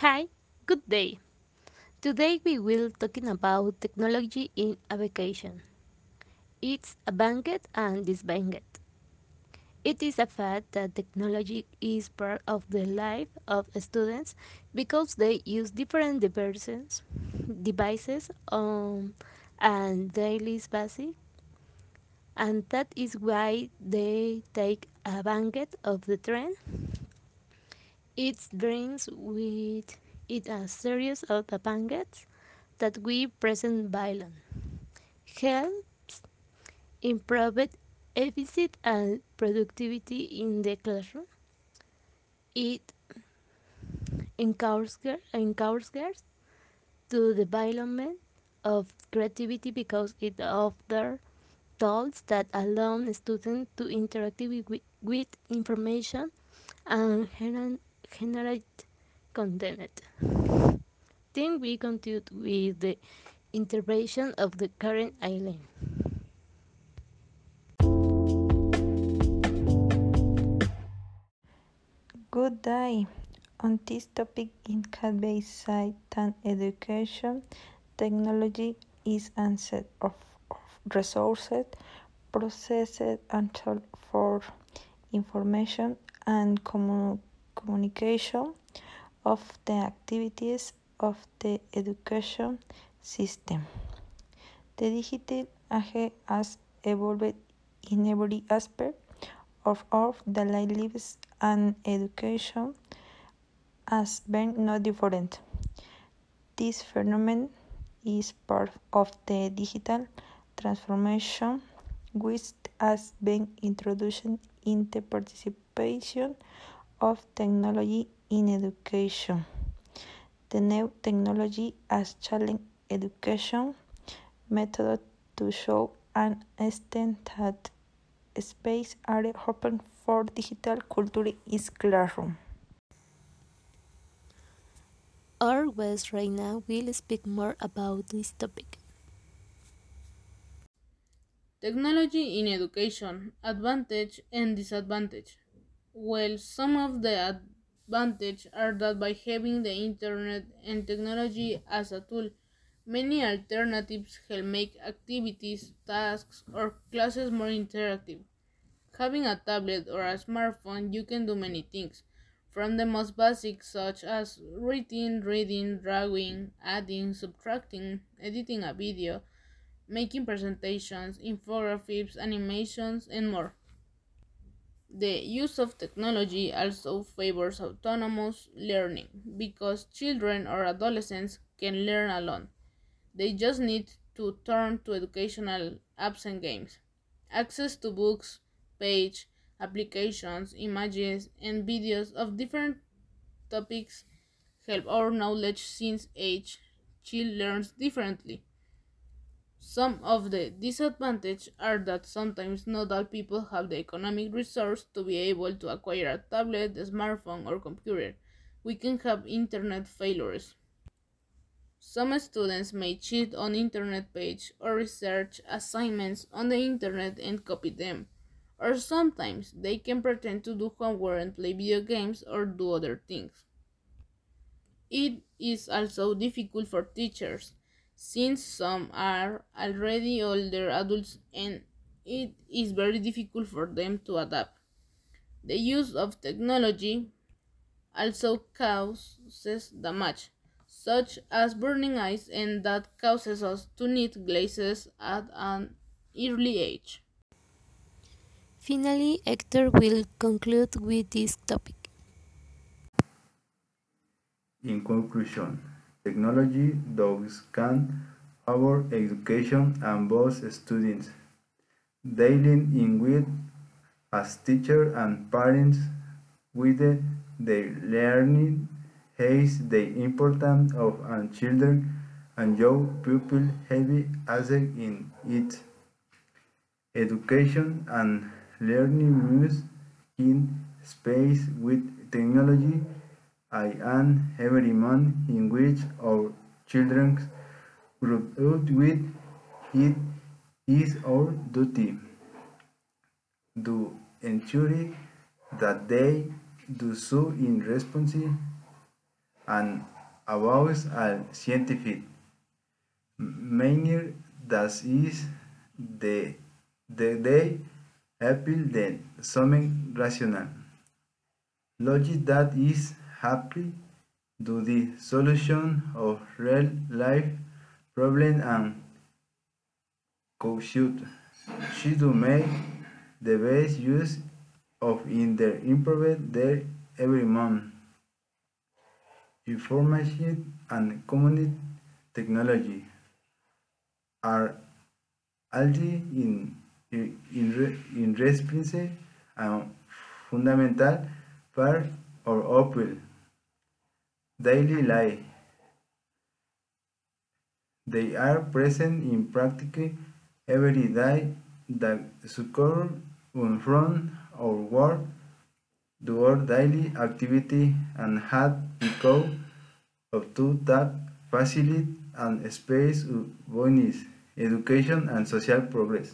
Hi, good day. Today we will talking about technology in a vacation. It's a banquet and this banquet. It is a fact that technology is part of the life of students because they use different devices, devices um, on a daily basis, and that is why they take a banquet of the trend. It brings with it a series of banquets that we present violence helps improve efficiency and productivity in the classroom. It encourages, encourages to the development of creativity because it offers tools that allow students to interact with, with information and generate content. Then we continue with the intervention of the current island. Good day. On this topic in cat-based site and education, technology is a set of, of resources processed and tool for information and commu communication of the activities of the education system. The digital age has evolved in every aspect of, of the lives and education has been no different. This phenomenon is part of the digital transformation which has been introduced in the participation of technology in education. The new technology has challenged education method to show an extent that space are open for digital culture is classroom. Our West right now will speak more about this topic. Technology in education, advantage and disadvantage. Well, some of the advantages are that by having the internet and technology as a tool, many alternatives help make activities, tasks, or classes more interactive. Having a tablet or a smartphone, you can do many things, from the most basic such as writing, reading, drawing, adding, subtracting, editing a video, making presentations, infographics, animations, and more. The use of technology also favors autonomous learning because children or adolescents can learn alone. They just need to turn to educational apps and games. Access to books, page, applications, images, and videos of different topics help our knowledge since age child learns differently. Some of the disadvantages are that sometimes not all people have the economic resource to be able to acquire a tablet, a smartphone, or computer. We can have internet failures. Some students may cheat on internet page or research assignments on the internet and copy them. Or sometimes they can pretend to do homework and play video games or do other things. It is also difficult for teachers since some are already older adults and it is very difficult for them to adapt. The use of technology also causes damage, such as burning eyes, and that causes us to need glasses at an early age. Finally, Hector will conclude with this topic. In conclusion, technology does can our education and both students dealing in with as teachers and parents with the, learning has the importance of and children and young people heavy asset in it. Education and learning moves in space with technology I am every month in which our children grow up with it is our duty. To ensure that they do so in response and about al scientific. Manner that is the, the they appeal then something rational. Logic that is happy to the solution of real life problems and should she do make the best use of in their improve their every month. Information and community technology are already in, in, in response and fundamental part of our daily life. They are present in practically every day that occur from our work to our daily activity and had become of two that facilitate and space of bonus, education and social progress.